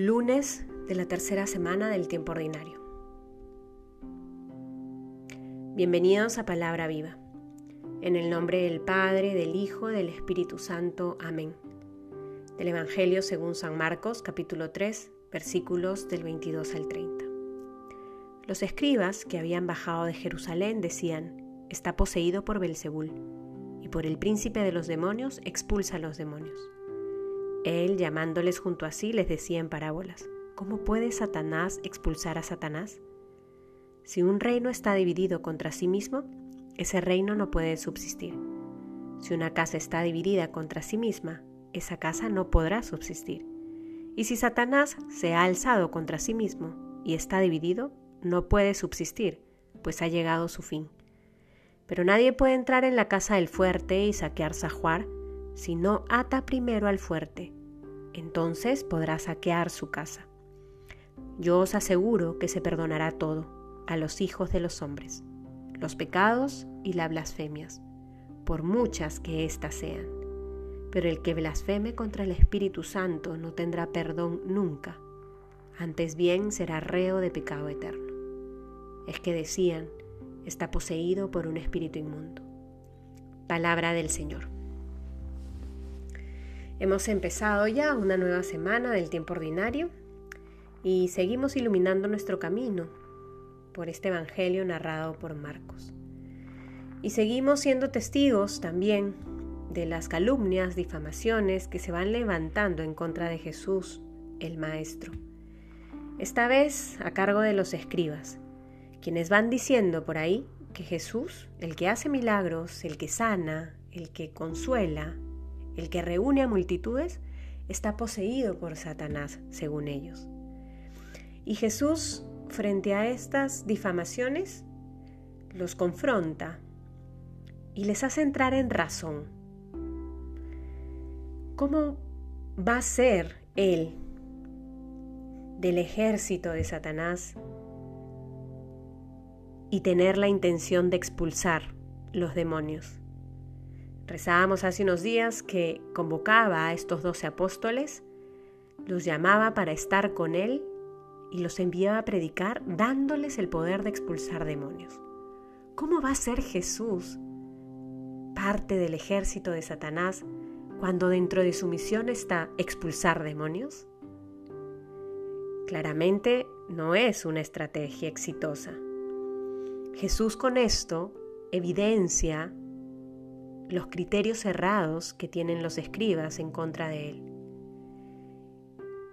lunes de la tercera semana del tiempo ordinario. Bienvenidos a Palabra Viva. En el nombre del Padre, del Hijo, del Espíritu Santo. Amén. Del Evangelio según San Marcos, capítulo 3, versículos del 22 al 30. Los escribas que habían bajado de Jerusalén decían: Está poseído por Belzebul, y por el príncipe de los demonios expulsa a los demonios. Él, llamándoles junto a sí, les decía en parábolas, ¿cómo puede Satanás expulsar a Satanás? Si un reino está dividido contra sí mismo, ese reino no puede subsistir. Si una casa está dividida contra sí misma, esa casa no podrá subsistir. Y si Satanás se ha alzado contra sí mismo y está dividido, no puede subsistir, pues ha llegado su fin. Pero nadie puede entrar en la casa del fuerte y saquear sajuar si no ata primero al fuerte, entonces podrá saquear su casa. Yo os aseguro que se perdonará todo a los hijos de los hombres, los pecados y las blasfemias, por muchas que éstas sean. Pero el que blasfeme contra el Espíritu Santo no tendrá perdón nunca, antes bien será reo de pecado eterno. Es que decían, está poseído por un espíritu inmundo. Palabra del Señor. Hemos empezado ya una nueva semana del tiempo ordinario y seguimos iluminando nuestro camino por este Evangelio narrado por Marcos. Y seguimos siendo testigos también de las calumnias, difamaciones que se van levantando en contra de Jesús, el Maestro. Esta vez a cargo de los escribas, quienes van diciendo por ahí que Jesús, el que hace milagros, el que sana, el que consuela, el que reúne a multitudes está poseído por Satanás, según ellos. Y Jesús, frente a estas difamaciones, los confronta y les hace entrar en razón. ¿Cómo va a ser Él del ejército de Satanás y tener la intención de expulsar los demonios? Rezábamos hace unos días que convocaba a estos doce apóstoles, los llamaba para estar con él y los enviaba a predicar dándoles el poder de expulsar demonios. ¿Cómo va a ser Jesús parte del ejército de Satanás cuando dentro de su misión está expulsar demonios? Claramente no es una estrategia exitosa. Jesús con esto evidencia los criterios cerrados que tienen los escribas en contra de él.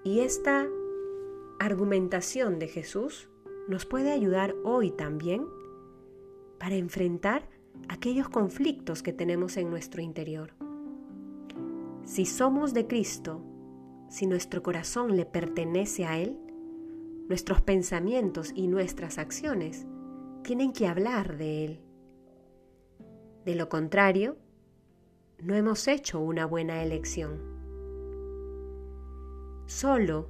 Y esta argumentación de Jesús nos puede ayudar hoy también para enfrentar aquellos conflictos que tenemos en nuestro interior. Si somos de Cristo, si nuestro corazón le pertenece a Él, nuestros pensamientos y nuestras acciones tienen que hablar de Él. De lo contrario, no hemos hecho una buena elección. Solo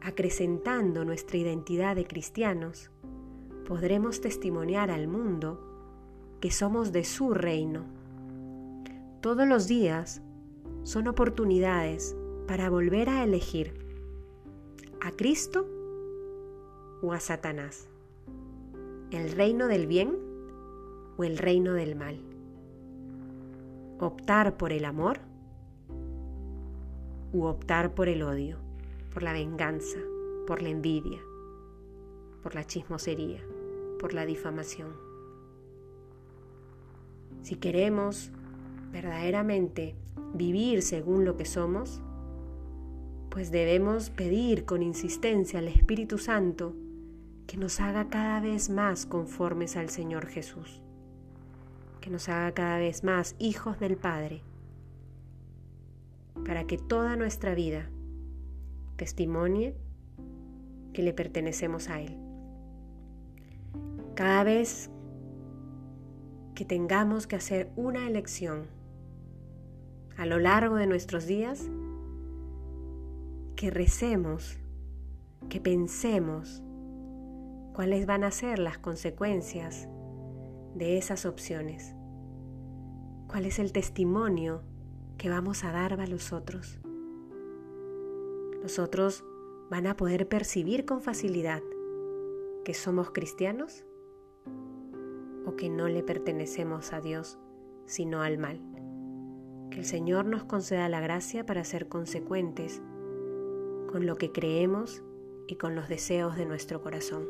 acrecentando nuestra identidad de cristianos, podremos testimoniar al mundo que somos de su reino. Todos los días son oportunidades para volver a elegir a Cristo o a Satanás, el reino del bien o el reino del mal optar por el amor u optar por el odio, por la venganza, por la envidia, por la chismosería, por la difamación. Si queremos verdaderamente vivir según lo que somos, pues debemos pedir con insistencia al Espíritu Santo que nos haga cada vez más conformes al Señor Jesús que nos haga cada vez más hijos del Padre, para que toda nuestra vida testimonie que le pertenecemos a Él. Cada vez que tengamos que hacer una elección a lo largo de nuestros días, que recemos, que pensemos cuáles van a ser las consecuencias de esas opciones? ¿Cuál es el testimonio que vamos a dar a los otros? Nosotros van a poder percibir con facilidad que somos cristianos o que no le pertenecemos a Dios, sino al mal. Que el Señor nos conceda la gracia para ser consecuentes con lo que creemos y con los deseos de nuestro corazón.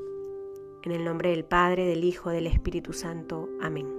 En el nombre del Padre, del Hijo, del Espíritu Santo. Amén.